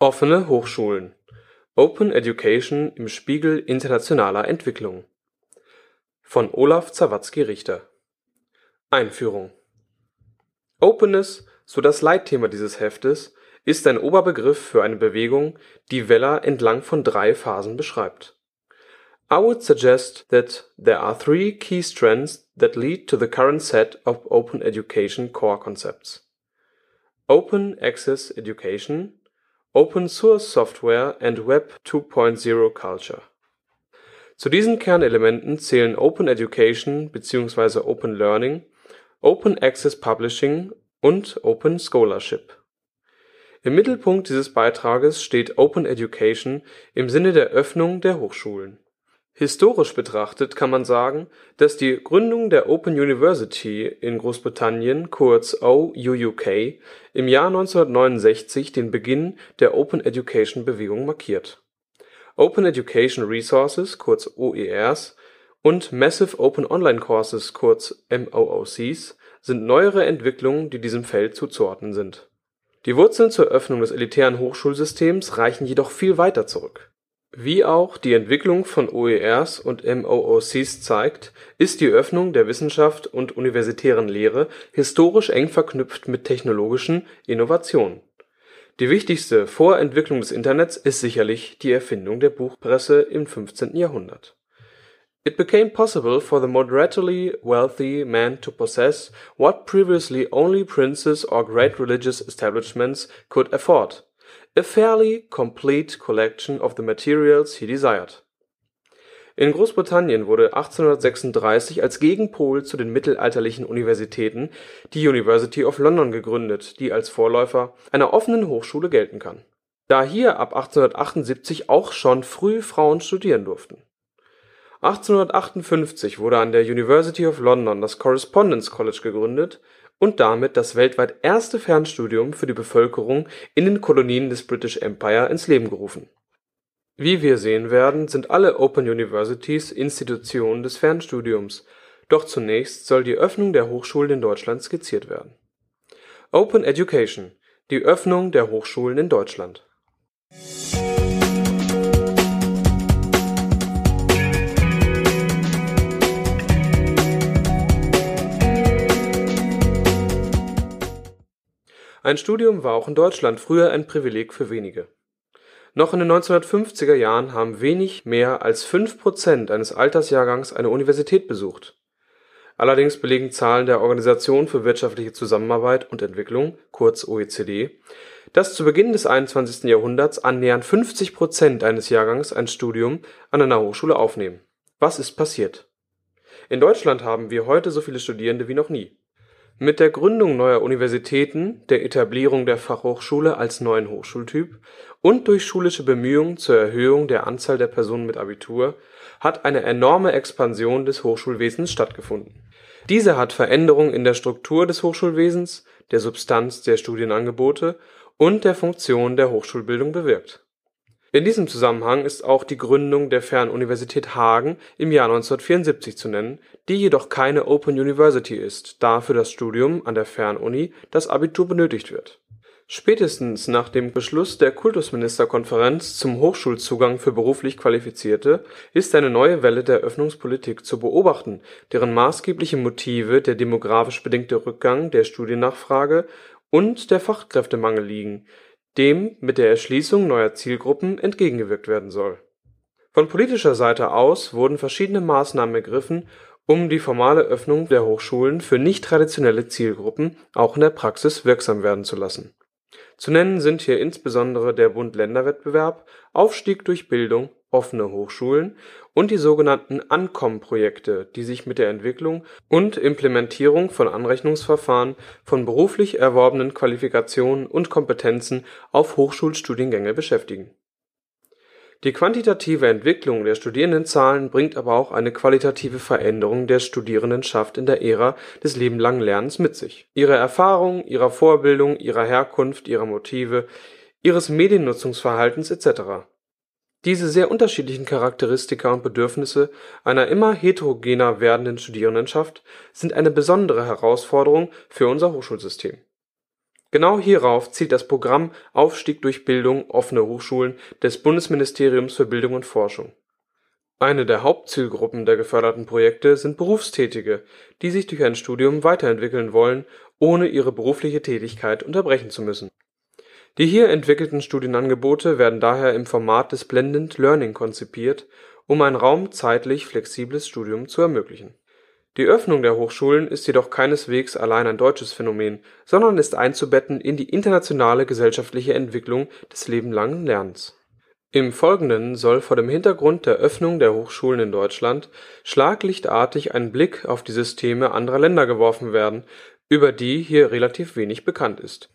Offene Hochschulen. Open Education im Spiegel internationaler Entwicklung. Von Olaf Zawadzki-Richter Einführung. Openness, so das Leitthema dieses Heftes, ist ein Oberbegriff für eine Bewegung, die Weller entlang von drei Phasen beschreibt. I would suggest that there are three key strands that lead to the current set of open education core concepts: Open Access Education, Open Source Software and Web 2.0 Culture. Zu diesen Kernelementen zählen Open Education bzw. Open Learning, Open Access Publishing und Open Scholarship. Im Mittelpunkt dieses Beitrages steht Open Education im Sinne der Öffnung der Hochschulen. Historisch betrachtet kann man sagen, dass die Gründung der Open University in Großbritannien kurz OUUK im Jahr 1969 den Beginn der Open Education Bewegung markiert. Open Education Resources kurz OERs und Massive Open Online Courses kurz MOOCs sind neuere Entwicklungen, die diesem Feld zuzuordnen sind. Die Wurzeln zur Öffnung des elitären Hochschulsystems reichen jedoch viel weiter zurück. Wie auch die Entwicklung von OERs und MOOCs zeigt, ist die Öffnung der Wissenschaft und universitären Lehre historisch eng verknüpft mit technologischen Innovationen. Die wichtigste Vorentwicklung des Internets ist sicherlich die Erfindung der Buchpresse im 15. Jahrhundert It became possible for the moderately wealthy man to possess what previously only princes or great religious establishments could afford a fairly complete collection of the materials he desired. In Großbritannien wurde 1836 als Gegenpol zu den mittelalterlichen Universitäten die University of London gegründet, die als Vorläufer einer offenen Hochschule gelten kann. Da hier ab 1878 auch schon früh Frauen studieren durften 1858 wurde an der University of London das Correspondence College gegründet und damit das weltweit erste Fernstudium für die Bevölkerung in den Kolonien des British Empire ins Leben gerufen. Wie wir sehen werden, sind alle Open Universities Institutionen des Fernstudiums, doch zunächst soll die Öffnung der Hochschulen in Deutschland skizziert werden. Open Education – Die Öffnung der Hochschulen in Deutschland Ein Studium war auch in Deutschland früher ein Privileg für wenige. Noch in den 1950er Jahren haben wenig mehr als fünf Prozent eines Altersjahrgangs eine Universität besucht. Allerdings belegen Zahlen der Organisation für wirtschaftliche Zusammenarbeit und Entwicklung kurz OECD, dass zu Beginn des 21. Jahrhunderts annähernd 50 Prozent eines Jahrgangs ein Studium an einer Hochschule aufnehmen. Was ist passiert? In Deutschland haben wir heute so viele Studierende wie noch nie mit der Gründung neuer Universitäten, der Etablierung der Fachhochschule als neuen Hochschultyp und durch schulische Bemühungen zur Erhöhung der Anzahl der Personen mit Abitur hat eine enorme Expansion des Hochschulwesens stattgefunden. Diese hat Veränderungen in der Struktur des Hochschulwesens, der Substanz der Studienangebote und der Funktion der Hochschulbildung bewirkt in diesem Zusammenhang ist auch die Gründung der Fernuniversität Hagen im Jahr 1974 zu nennen, die jedoch keine Open University ist, da für das Studium an der Fernuni das Abitur benötigt wird. Spätestens nach dem Beschluss der Kultusministerkonferenz zum Hochschulzugang für beruflich Qualifizierte ist eine neue Welle der Öffnungspolitik zu beobachten, deren maßgebliche Motive der demografisch bedingte Rückgang der Studiennachfrage und der Fachkräftemangel liegen dem mit der Erschließung neuer Zielgruppen entgegengewirkt werden soll. Von politischer Seite aus wurden verschiedene Maßnahmen ergriffen, um die formale Öffnung der Hochschulen für nicht-traditionelle Zielgruppen auch in der Praxis wirksam werden zu lassen. Zu nennen sind hier insbesondere der Bund-Länder-Wettbewerb, Aufstieg durch Bildung offene Hochschulen und die sogenannten Ankommen-Projekte, die sich mit der Entwicklung und Implementierung von Anrechnungsverfahren von beruflich erworbenen Qualifikationen und Kompetenzen auf Hochschulstudiengänge beschäftigen. Die quantitative Entwicklung der Studierendenzahlen bringt aber auch eine qualitative Veränderung der Studierendenschaft in der Ära des lebenlangen Lernens mit sich. Ihre Erfahrung, ihrer Vorbildung, ihrer Herkunft, ihrer Motive, ihres Mediennutzungsverhaltens etc. Diese sehr unterschiedlichen Charakteristika und Bedürfnisse einer immer heterogener werdenden Studierendenschaft sind eine besondere Herausforderung für unser Hochschulsystem. Genau hierauf zielt das Programm Aufstieg durch Bildung (Offene Hochschulen) des Bundesministeriums für Bildung und Forschung. Eine der Hauptzielgruppen der geförderten Projekte sind Berufstätige, die sich durch ein Studium weiterentwickeln wollen, ohne ihre berufliche Tätigkeit unterbrechen zu müssen. Die hier entwickelten Studienangebote werden daher im Format des Blended Learning konzipiert, um ein raum-zeitlich flexibles Studium zu ermöglichen die Öffnung der Hochschulen ist jedoch keineswegs allein ein deutsches Phänomen, sondern ist einzubetten in die internationale gesellschaftliche Entwicklung des lebenslangen Lernens. Im Folgenden soll vor dem Hintergrund der Öffnung der Hochschulen in Deutschland schlaglichtartig ein Blick auf die Systeme anderer Länder geworfen werden, über die hier relativ wenig bekannt ist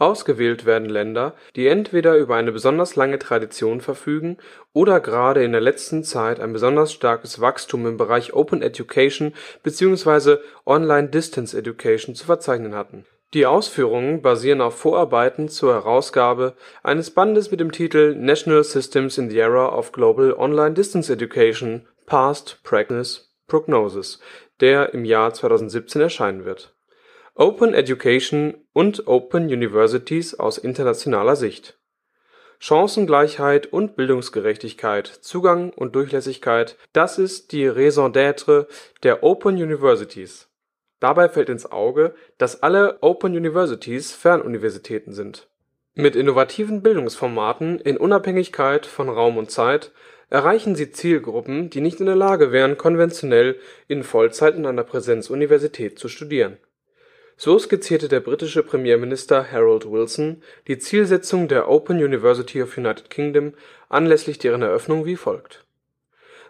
Ausgewählt werden Länder, die entweder über eine besonders lange Tradition verfügen oder gerade in der letzten Zeit ein besonders starkes Wachstum im Bereich Open Education bzw. Online Distance Education zu verzeichnen hatten. Die Ausführungen basieren auf Vorarbeiten zur Herausgabe eines Bandes mit dem Titel National Systems in the Era of Global Online Distance Education – Past, Practice, Prognosis, der im Jahr 2017 erscheinen wird Open Education und Open Universities aus internationaler Sicht. Chancengleichheit und Bildungsgerechtigkeit, Zugang und Durchlässigkeit, das ist die Raison d'être der Open Universities. Dabei fällt ins Auge, dass alle Open Universities Fernuniversitäten sind. Mit innovativen Bildungsformaten in Unabhängigkeit von Raum und Zeit erreichen sie Zielgruppen, die nicht in der Lage wären, konventionell in Vollzeit in einer Präsenzuniversität zu studieren so skizzierte der britische Premierminister Harold Wilson die Zielsetzung der Open University of United Kingdom anlässlich deren Eröffnung wie folgt: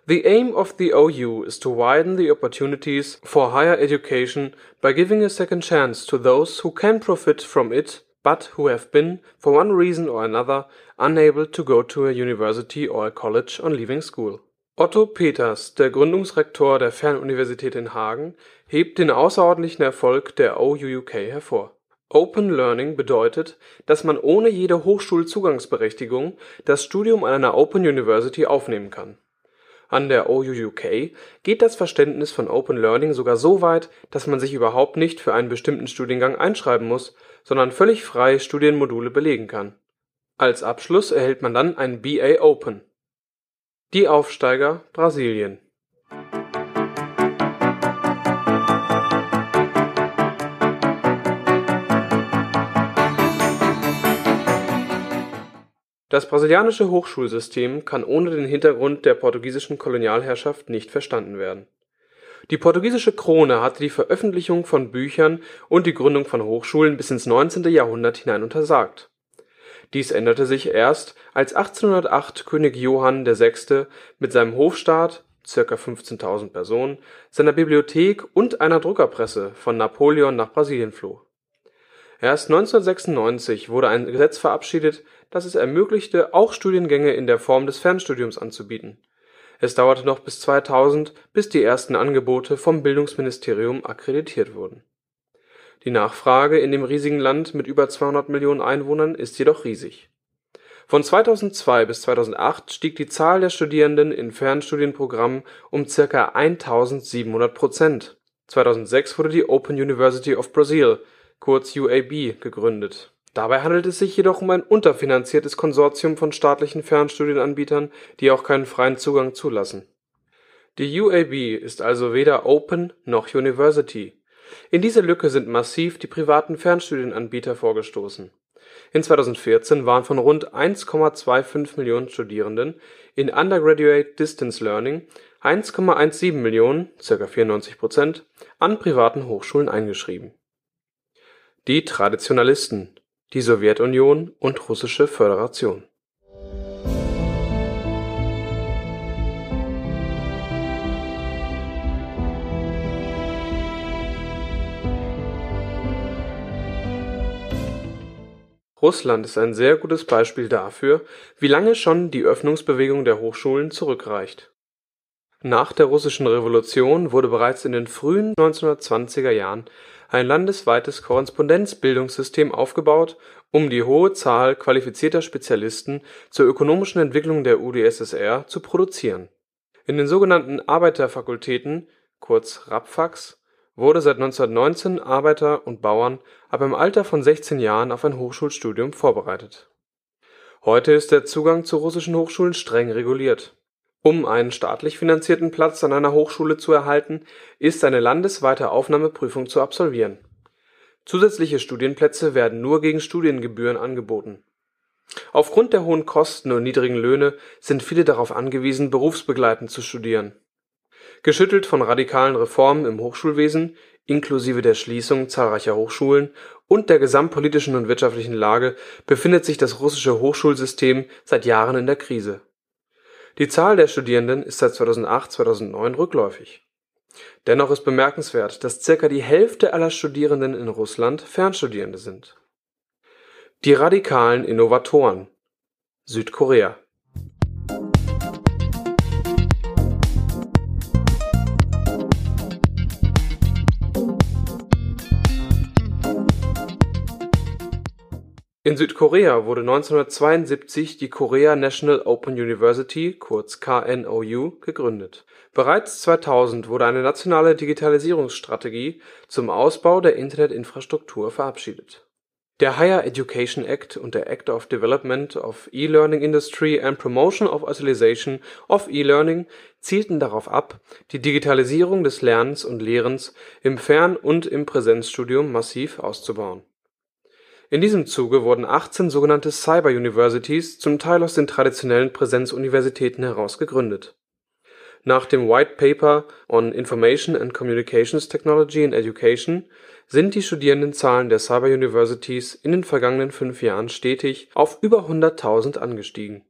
The aim of the OU is to widen the opportunities for higher education by giving a second chance to those who can profit from it but who have been, for one reason or another, unable to go to a university or a college on leaving school Otto Peters, der Gründungsrektor der Fernuniversität in Hagen, hebt den außerordentlichen Erfolg der OUUK hervor. Open Learning bedeutet, dass man ohne jede Hochschulzugangsberechtigung das Studium an einer Open University aufnehmen kann. An der OUUK geht das Verständnis von Open Learning sogar so weit, dass man sich überhaupt nicht für einen bestimmten Studiengang einschreiben muss, sondern völlig frei Studienmodule belegen kann. Als Abschluss erhält man dann ein BA Open die Aufsteiger Brasilien Das brasilianische Hochschulsystem kann ohne den Hintergrund der portugiesischen Kolonialherrschaft nicht verstanden werden. Die portugiesische Krone hatte die Veröffentlichung von Büchern und die Gründung von Hochschulen bis ins 19. Jahrhundert hinein untersagt dies änderte sich erst, als 1808 König Johann VI. mit seinem Hofstaat (ca. 15.000 Personen), seiner Bibliothek und einer Druckerpresse von Napoleon nach Brasilien floh. Erst 1996 wurde ein Gesetz verabschiedet, das es ermöglichte, auch Studiengänge in der Form des Fernstudiums anzubieten. Es dauerte noch bis 2000, bis die ersten Angebote vom Bildungsministerium akkreditiert wurden die Nachfrage in dem riesigen Land mit über 200 Millionen Einwohnern ist jedoch riesig. Von 2002 bis 2008 stieg die Zahl der Studierenden in Fernstudienprogrammen um circa 1700 Prozent. 2006 wurde die Open University of Brazil kurz UAB gegründet. Dabei handelt es sich jedoch um ein unterfinanziertes Konsortium von staatlichen Fernstudienanbietern, die auch keinen freien Zugang zulassen. Die UAB ist also weder Open noch University in diese Lücke sind massiv die privaten Fernstudienanbieter vorgestoßen. In 2014 waren von rund 1,25 Millionen Studierenden in Undergraduate Distance Learning 1,17 Millionen (ca. 94 Prozent) an privaten Hochschulen eingeschrieben. Die Traditionalisten, die Sowjetunion und Russische Föderation Russland ist ein sehr gutes Beispiel dafür, wie lange schon die Öffnungsbewegung der Hochschulen zurückreicht. Nach der Russischen Revolution wurde bereits in den frühen 1920er Jahren ein landesweites Korrespondenzbildungssystem aufgebaut, um die hohe Zahl qualifizierter Spezialisten zur ökonomischen Entwicklung der UdSSR zu produzieren. In den sogenannten Arbeiterfakultäten kurz Rabfaks wurde seit 1919 Arbeiter und Bauern ab dem Alter von 16 Jahren auf ein Hochschulstudium vorbereitet. Heute ist der Zugang zu russischen Hochschulen streng reguliert. Um einen staatlich finanzierten Platz an einer Hochschule zu erhalten, ist eine landesweite Aufnahmeprüfung zu absolvieren. Zusätzliche Studienplätze werden nur gegen Studiengebühren angeboten. Aufgrund der hohen Kosten und niedrigen Löhne sind viele darauf angewiesen, berufsbegleitend zu studieren. Geschüttelt von radikalen Reformen im Hochschulwesen inklusive der Schließung zahlreicher Hochschulen und der gesamtpolitischen und wirtschaftlichen Lage befindet sich das russische Hochschulsystem seit Jahren in der Krise. Die Zahl der Studierenden ist seit 2008/2009 rückläufig. Dennoch ist bemerkenswert, dass circa die Hälfte aller Studierenden in Russland Fernstudierende sind. Die radikalen Innovatoren Südkorea In Südkorea wurde 1972 die Korea National Open University kurz KNOU gegründet. Bereits 2000 wurde eine nationale Digitalisierungsstrategie zum Ausbau der Internetinfrastruktur verabschiedet. Der Higher Education Act und der Act of Development of E-Learning Industry and Promotion of Utilization of E-Learning zielten darauf ab, die Digitalisierung des Lernens und Lehrens im Fern und im Präsenzstudium massiv auszubauen in diesem Zuge wurden 18 sogenannte Cyber Universities zum Teil aus den traditionellen Präsenzuniversitäten heraus gegründet. Nach dem White Paper on Information and Communications Technology in Education sind die Studierendenzahlen der Cyber Universities in den vergangenen fünf Jahren stetig auf über 100.000 angestiegen.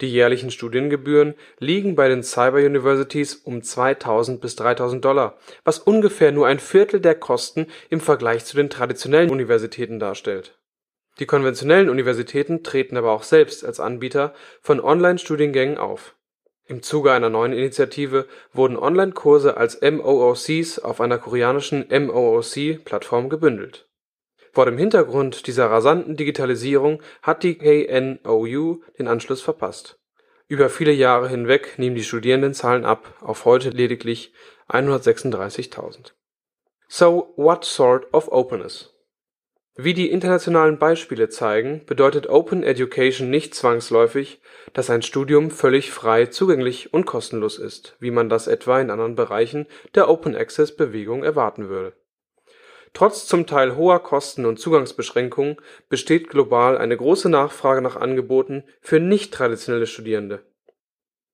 Die jährlichen Studiengebühren liegen bei den Cyber Universities um 2.000 bis 3.000 Dollar, was ungefähr nur ein Viertel der Kosten im Vergleich zu den traditionellen Universitäten darstellt die konventionellen Universitäten treten aber auch selbst als Anbieter von Online-Studiengängen auf. Im Zuge einer neuen Initiative wurden Online-Kurse als MOOCs auf einer koreanischen MOOC-Plattform gebündelt. Vor dem Hintergrund dieser rasanten Digitalisierung hat die KNOU den Anschluss verpasst. Über viele Jahre hinweg nehmen die Studierendenzahlen ab auf heute lediglich 136.000. So what sort of openness wie die internationalen Beispiele zeigen, bedeutet Open Education nicht zwangsläufig, dass ein Studium völlig frei zugänglich und kostenlos ist, wie man das etwa in anderen Bereichen der Open-Access-Bewegung erwarten würde. Trotz zum Teil hoher Kosten und Zugangsbeschränkungen besteht global eine große Nachfrage nach Angeboten für nicht-traditionelle Studierende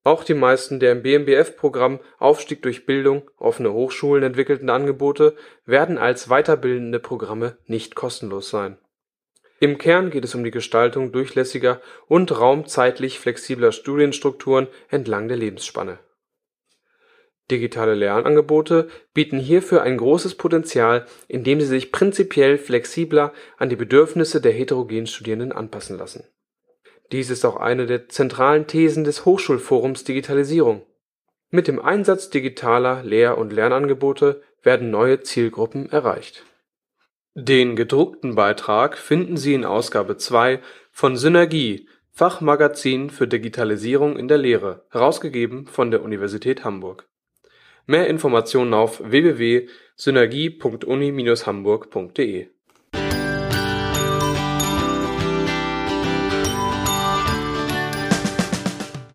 auch die meisten der im BMBF-Programm Aufstieg durch Bildung (Offene Hochschulen) entwickelten Angebote werden als weiterbildende Programme nicht kostenlos sein. Im Kern geht es um die Gestaltung durchlässiger und raum-zeitlich flexibler Studienstrukturen entlang der Lebensspanne. Digitale Lernangebote bieten hierfür ein großes Potenzial, indem sie sich prinzipiell flexibler an die Bedürfnisse der heterogen Studierenden anpassen lassen dies ist auch eine der zentralen Thesen des Hochschulforums Digitalisierung. Mit dem Einsatz digitaler Lehr und Lernangebote werden neue Zielgruppen erreicht. Den gedruckten Beitrag finden Sie in Ausgabe 2 von Synergie Fachmagazin für Digitalisierung in der Lehre, herausgegeben von der Universität Hamburg. Mehr Informationen auf www.synergie.uni-hamburg.de